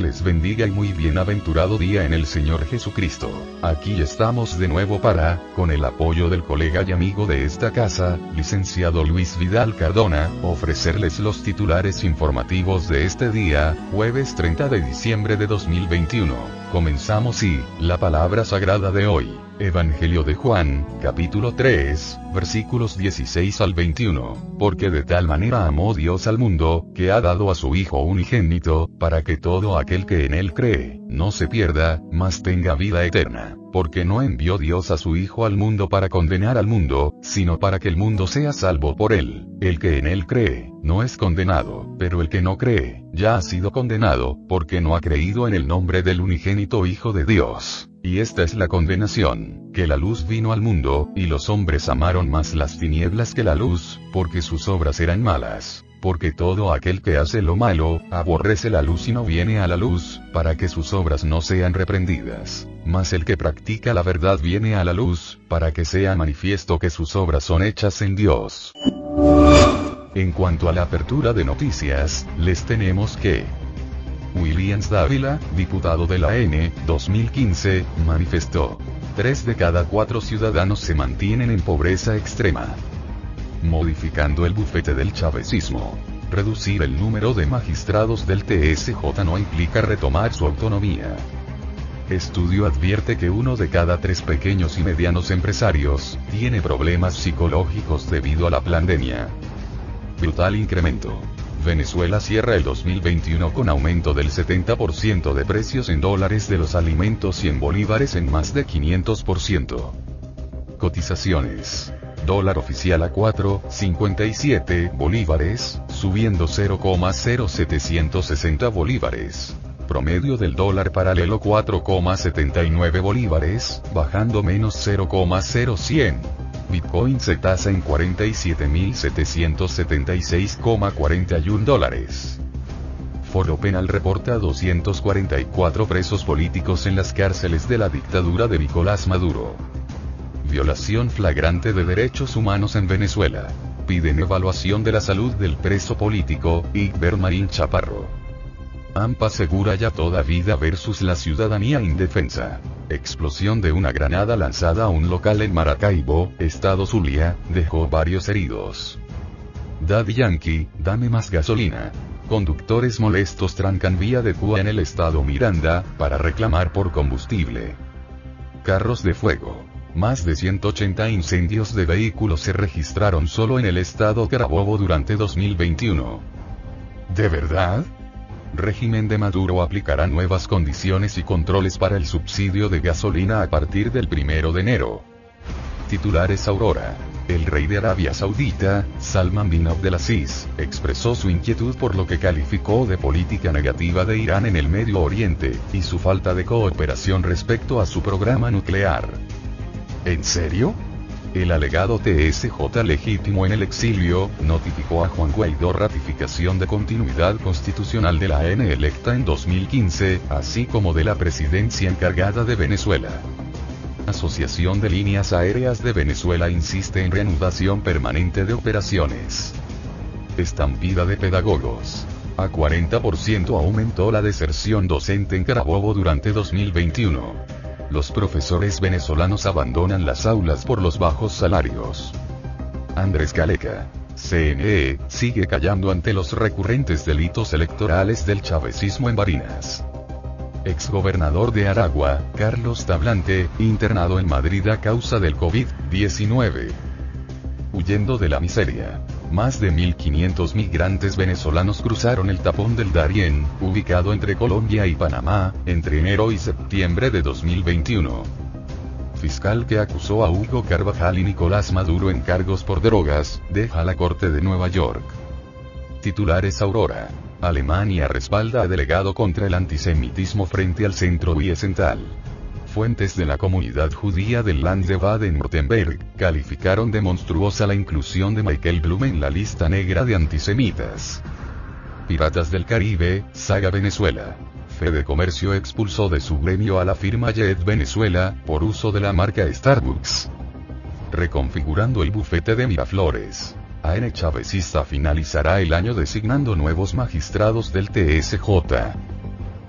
Les bendiga y muy bienaventurado día en el Señor Jesucristo. Aquí estamos de nuevo para, con el apoyo del colega y amigo de esta casa, licenciado Luis Vidal Cardona, ofrecerles los titulares informativos de este día, jueves 30 de diciembre de 2021. Comenzamos y, la palabra sagrada de hoy. Evangelio de Juan, capítulo 3, versículos 16 al 21, porque de tal manera amó Dios al mundo, que ha dado a su Hijo unigénito, para que todo aquel que en él cree, no se pierda, mas tenga vida eterna. Porque no envió Dios a su Hijo al mundo para condenar al mundo, sino para que el mundo sea salvo por él. El que en él cree, no es condenado, pero el que no cree, ya ha sido condenado, porque no ha creído en el nombre del unigénito Hijo de Dios. Y esta es la condenación, que la luz vino al mundo, y los hombres amaron más las tinieblas que la luz, porque sus obras eran malas. Porque todo aquel que hace lo malo, aborrece la luz y no viene a la luz, para que sus obras no sean reprendidas. Mas el que practica la verdad viene a la luz, para que sea manifiesto que sus obras son hechas en Dios. En cuanto a la apertura de noticias, les tenemos que Williams Dávila, diputado de la N, 2015, manifestó. Tres de cada cuatro ciudadanos se mantienen en pobreza extrema. Modificando el bufete del chavecismo. Reducir el número de magistrados del TSJ no implica retomar su autonomía. Estudio advierte que uno de cada tres pequeños y medianos empresarios tiene problemas psicológicos debido a la pandemia. Brutal incremento. Venezuela cierra el 2021 con aumento del 70% de precios en dólares de los alimentos y en bolívares en más de 500%. Cotizaciones. Dólar oficial a 4,57 bolívares, subiendo 0,0760 bolívares. Promedio del dólar paralelo 4,79 bolívares, bajando menos 0,0100. Bitcoin se tasa en 47.776,41 dólares. Foro Penal reporta 244 presos políticos en las cárceles de la dictadura de Nicolás Maduro. Violación flagrante de derechos humanos en Venezuela. Piden evaluación de la salud del preso político, Igber Marín Chaparro. AMPA segura ya toda vida versus la ciudadanía indefensa. Explosión de una granada lanzada a un local en Maracaibo, estado Zulia, dejó varios heridos. Daddy Yankee, dame más gasolina. Conductores molestos trancan vía de Cuba en el estado Miranda, para reclamar por combustible. Carros de fuego. Más de 180 incendios de vehículos se registraron solo en el estado Carabobo durante 2021. ¿De verdad? régimen de Maduro aplicará nuevas condiciones y controles para el subsidio de gasolina a partir del primero de enero. Titulares Aurora. El rey de Arabia Saudita, Salman bin Abdelaziz, expresó su inquietud por lo que calificó de política negativa de Irán en el Medio Oriente, y su falta de cooperación respecto a su programa nuclear. ¿En serio? El alegado TSJ legítimo en el exilio, notificó a Juan Guaidó ratificación de continuidad constitucional de la N electa en 2015, así como de la presidencia encargada de Venezuela. Asociación de Líneas Aéreas de Venezuela insiste en reanudación permanente de operaciones. Estampida de pedagogos. A 40% aumentó la deserción docente en Carabobo durante 2021 los profesores venezolanos abandonan las aulas por los bajos salarios. Andrés Caleca. CNE, sigue callando ante los recurrentes delitos electorales del chavecismo en Barinas. Exgobernador de Aragua, Carlos Tablante, internado en Madrid a causa del COVID-19. Huyendo de la miseria. Más de 1.500 migrantes venezolanos cruzaron el tapón del Darién, ubicado entre Colombia y Panamá, entre enero y septiembre de 2021. Fiscal que acusó a Hugo Carvajal y Nicolás Maduro en cargos por drogas, deja la Corte de Nueva York. Titulares Aurora. Alemania respalda a delegado contra el antisemitismo frente al centro Wiesenthal. Fuentes de la comunidad judía del Land de Baden-Württemberg calificaron de monstruosa la inclusión de Michael Blum en la lista negra de antisemitas. Piratas del Caribe, Saga Venezuela. Fede Comercio expulsó de su gremio a la firma Jet Venezuela, por uso de la marca Starbucks. Reconfigurando el bufete de Miraflores. AN Chavezista finalizará el año designando nuevos magistrados del TSJ.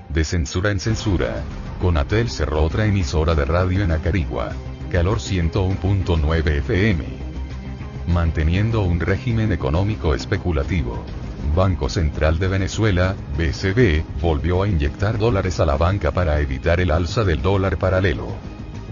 De censura en censura. Conatel cerró otra emisora de radio en Acarigua. Calor 101.9 FM. Manteniendo un régimen económico especulativo. Banco Central de Venezuela, BCB, volvió a inyectar dólares a la banca para evitar el alza del dólar paralelo.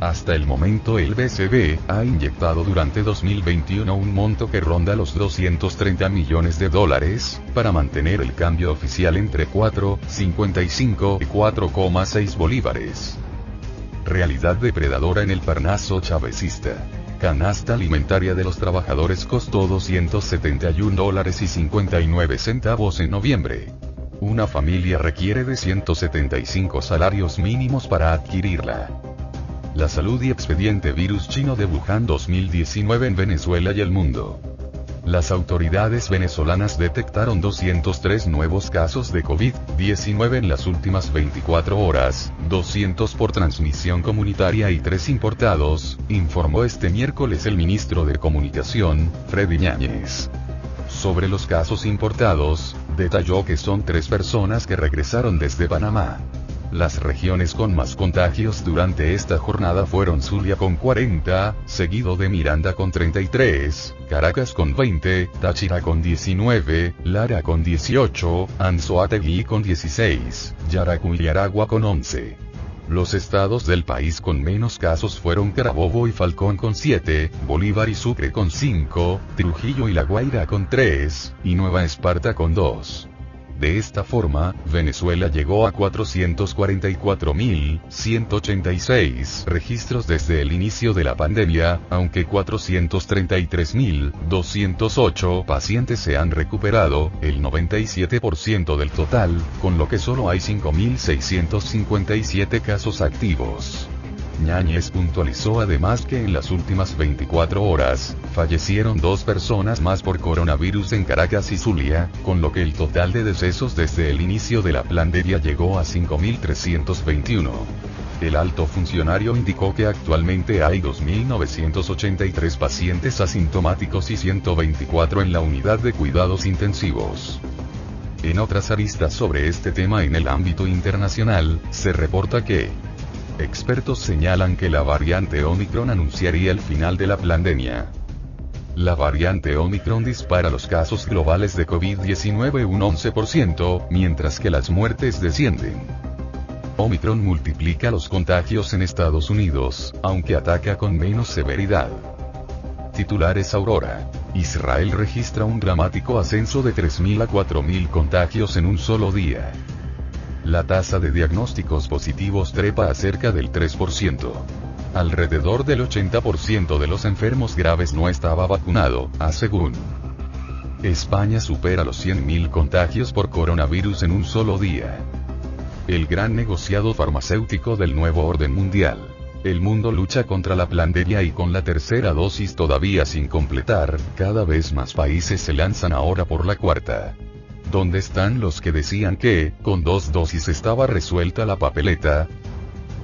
Hasta el momento el BCB ha inyectado durante 2021 un monto que ronda los 230 millones de dólares, para mantener el cambio oficial entre 4,55 y 4,6 bolívares. Realidad depredadora en el Parnaso chavecista canasta alimentaria de los trabajadores costó 271 dólares y 59 centavos en noviembre. Una familia requiere de 175 salarios mínimos para adquirirla. La salud y expediente virus chino de Wuhan 2019 en Venezuela y el mundo. Las autoridades venezolanas detectaron 203 nuevos casos de COVID-19 en las últimas 24 horas, 200 por transmisión comunitaria y 3 importados, informó este miércoles el ministro de Comunicación, Freddy Ñáñez. Sobre los casos importados, detalló que son tres personas que regresaron desde Panamá. Las regiones con más contagios durante esta jornada fueron Zulia con 40, seguido de Miranda con 33, Caracas con 20, Táchira con 19, Lara con 18, Anzoátegui con 16, Yaracuy y Aragua con 11. Los estados del país con menos casos fueron Carabobo y Falcón con 7, Bolívar y Sucre con 5, Trujillo y La Guaira con 3, y Nueva Esparta con 2. De esta forma, Venezuela llegó a 444.186 registros desde el inicio de la pandemia, aunque 433.208 pacientes se han recuperado, el 97% del total, con lo que solo hay 5.657 casos activos. Ñáñez puntualizó además que en las últimas 24 horas, fallecieron dos personas más por coronavirus en Caracas y Zulia, con lo que el total de decesos desde el inicio de la pandemia llegó a 5.321. El alto funcionario indicó que actualmente hay 2.983 pacientes asintomáticos y 124 en la unidad de cuidados intensivos. En otras aristas sobre este tema en el ámbito internacional, se reporta que, Expertos señalan que la variante Omicron anunciaría el final de la pandemia. La variante Omicron dispara los casos globales de COVID-19 un 11%, mientras que las muertes descienden. Omicron multiplica los contagios en Estados Unidos, aunque ataca con menos severidad. Titulares Aurora. Israel registra un dramático ascenso de 3.000 a 4.000 contagios en un solo día la tasa de diagnósticos positivos trepa a cerca del 3%. Alrededor del 80% de los enfermos graves no estaba vacunado, a según. España supera los 100.000 contagios por coronavirus en un solo día. El gran negociado farmacéutico del nuevo orden mundial. El mundo lucha contra la pandemia y con la tercera dosis todavía sin completar, cada vez más países se lanzan ahora por la cuarta. ¿Dónde están los que decían que, con dos dosis estaba resuelta la papeleta?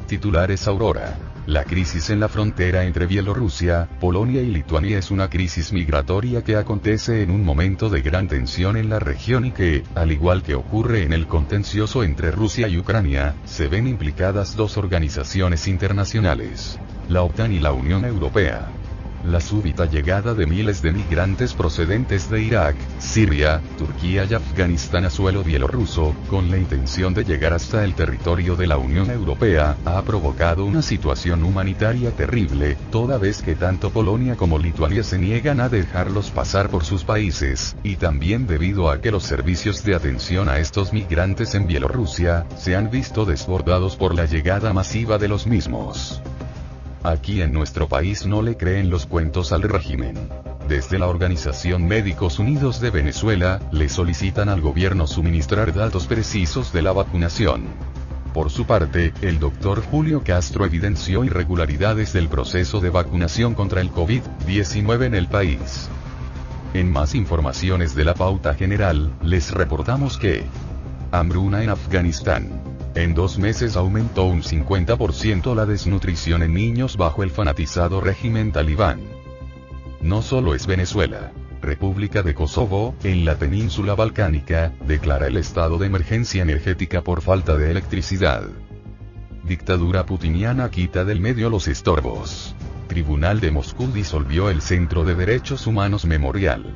Titulares Aurora. La crisis en la frontera entre Bielorrusia, Polonia y Lituania es una crisis migratoria que acontece en un momento de gran tensión en la región y que, al igual que ocurre en el contencioso entre Rusia y Ucrania, se ven implicadas dos organizaciones internacionales, la OTAN y la Unión Europea la súbita llegada de miles de migrantes procedentes de Irak, Siria, Turquía y Afganistán a suelo bielorruso, con la intención de llegar hasta el territorio de la Unión Europea, ha provocado una situación humanitaria terrible, toda vez que tanto Polonia como Lituania se niegan a dejarlos pasar por sus países, y también debido a que los servicios de atención a estos migrantes en Bielorrusia, se han visto desbordados por la llegada masiva de los mismos. Aquí en nuestro país no le creen los cuentos al régimen. Desde la Organización Médicos Unidos de Venezuela, le solicitan al gobierno suministrar datos precisos de la vacunación. Por su parte, el doctor Julio Castro evidenció irregularidades del proceso de vacunación contra el COVID-19 en el país. En más informaciones de la pauta general, les reportamos que hambruna en Afganistán. En dos meses aumentó un 50% la desnutrición en niños bajo el fanatizado régimen talibán. No solo es Venezuela. República de Kosovo, en la península balcánica, declara el estado de emergencia energética por falta de electricidad. Dictadura putiniana quita del medio los estorbos. Tribunal de Moscú disolvió el Centro de Derechos Humanos Memorial.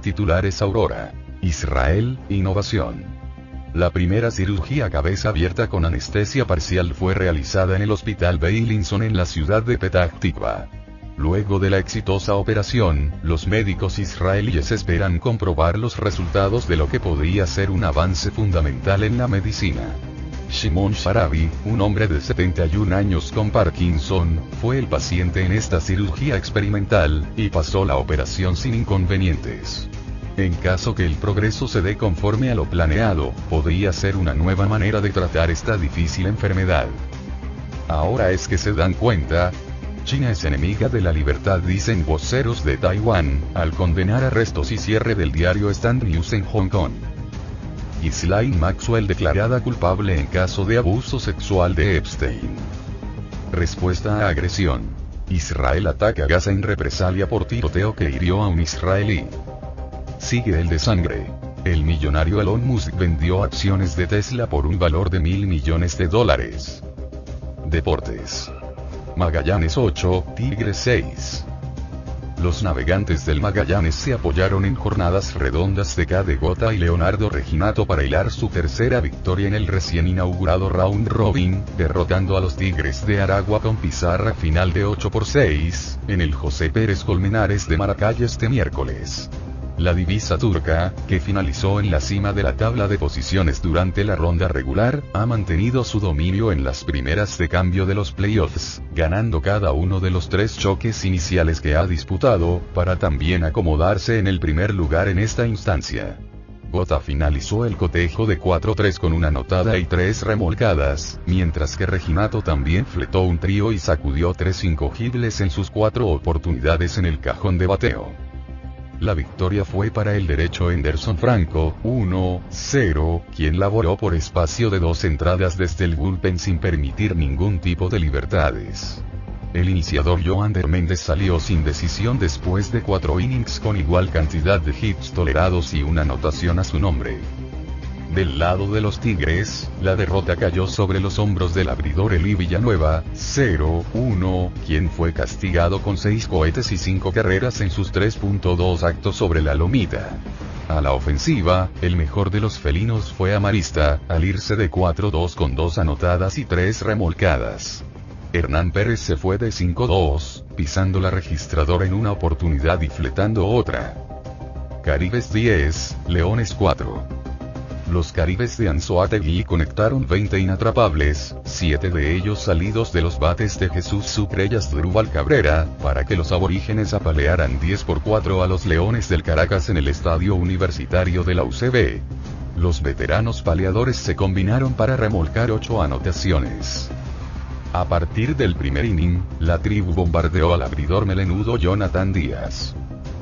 Titulares Aurora. Israel, innovación. La primera cirugía cabeza abierta con anestesia parcial fue realizada en el Hospital Beilinson en la ciudad de Petah Tikva. Luego de la exitosa operación, los médicos israelíes esperan comprobar los resultados de lo que podría ser un avance fundamental en la medicina. Shimon Sharabi, un hombre de 71 años con Parkinson, fue el paciente en esta cirugía experimental, y pasó la operación sin inconvenientes. En caso que el progreso se dé conforme a lo planeado, podría ser una nueva manera de tratar esta difícil enfermedad. Ahora es que se dan cuenta, China es enemiga de la libertad, dicen voceros de Taiwán, al condenar arrestos y cierre del diario Stand News en Hong Kong. Ghislaine Maxwell declarada culpable en caso de abuso sexual de Epstein. Respuesta a agresión. Israel ataca a Gaza en represalia por tiroteo que hirió a un israelí. Sigue el de sangre. El millonario Elon Musk vendió acciones de Tesla por un valor de mil millones de dólares. Deportes. Magallanes 8, Tigres 6. Los navegantes del Magallanes se apoyaron en jornadas redondas de K. de Gota y Leonardo Reginato para hilar su tercera victoria en el recién inaugurado Round Robin, derrotando a los Tigres de Aragua con pizarra final de 8 por 6, en el José Pérez Colmenares de Maracay este miércoles. La divisa turca, que finalizó en la cima de la tabla de posiciones durante la ronda regular, ha mantenido su dominio en las primeras de cambio de los playoffs, ganando cada uno de los tres choques iniciales que ha disputado, para también acomodarse en el primer lugar en esta instancia. Gota finalizó el cotejo de 4-3 con una anotada y tres remolcadas, mientras que Reginato también fletó un trío y sacudió tres incogibles en sus cuatro oportunidades en el cajón de bateo. La victoria fue para el derecho Henderson Franco, 1-0, quien laboró por espacio de dos entradas desde el bullpen sin permitir ningún tipo de libertades. El iniciador Joander Méndez salió sin decisión después de cuatro innings con igual cantidad de hits tolerados y una anotación a su nombre. Del lado de los Tigres, la derrota cayó sobre los hombros del abridor Eli Villanueva, 0-1, quien fue castigado con 6 cohetes y 5 carreras en sus 3.2 actos sobre la lomita. A la ofensiva, el mejor de los felinos fue Amarista, al irse de 4-2 con 2 anotadas y 3 remolcadas. Hernán Pérez se fue de 5-2, pisando la registradora en una oportunidad y fletando otra. Caribes 10, Leones 4. Los caribes de Anzoátegui conectaron 20 inatrapables, 7 de ellos salidos de los bates de Jesús Sucreyas Drubal Cabrera, para que los aborígenes apalearan 10 por 4 a los Leones del Caracas en el estadio universitario de la UCB. Los veteranos paleadores se combinaron para remolcar 8 anotaciones. A partir del primer inning, la tribu bombardeó al abridor melenudo Jonathan Díaz.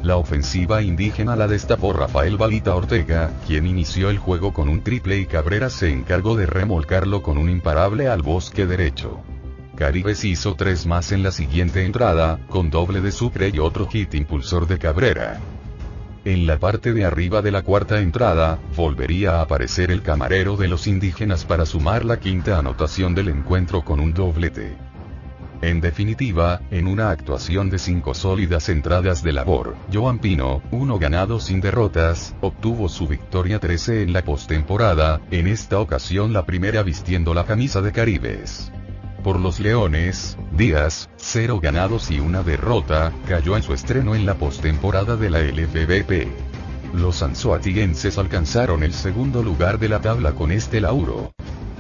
La ofensiva indígena la destapó Rafael Balita Ortega, quien inició el juego con un triple y Cabrera se encargó de remolcarlo con un imparable al bosque derecho. Caribes hizo tres más en la siguiente entrada, con doble de Sucre y otro hit impulsor de Cabrera. En la parte de arriba de la cuarta entrada, volvería a aparecer el camarero de los indígenas para sumar la quinta anotación del encuentro con un doblete. En definitiva, en una actuación de cinco sólidas entradas de labor, Joan Pino, uno ganado sin derrotas, obtuvo su victoria 13 en la postemporada, en esta ocasión la primera vistiendo la camisa de Caribes. Por los Leones, Díaz, cero ganados y una derrota, cayó en su estreno en la postemporada de la LVBP. Los anzoatiguenses alcanzaron el segundo lugar de la tabla con este lauro.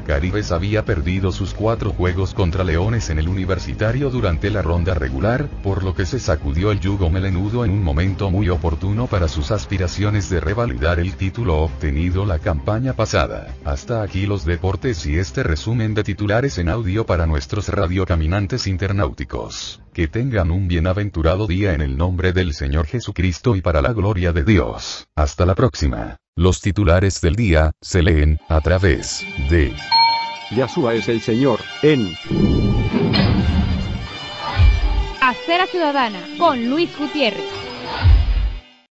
Caribes había perdido sus cuatro juegos contra Leones en el universitario durante la ronda regular, por lo que se sacudió el yugo melenudo en un momento muy oportuno para sus aspiraciones de revalidar el título obtenido la campaña pasada. Hasta aquí los deportes y este resumen de titulares en audio para nuestros radiocaminantes internauticos. Que tengan un bienaventurado día en el nombre del Señor Jesucristo y para la gloria de Dios. Hasta la próxima. Los titulares del día se leen a través de Yahshua es el Señor, en Acera Ciudadana con Luis Gutiérrez.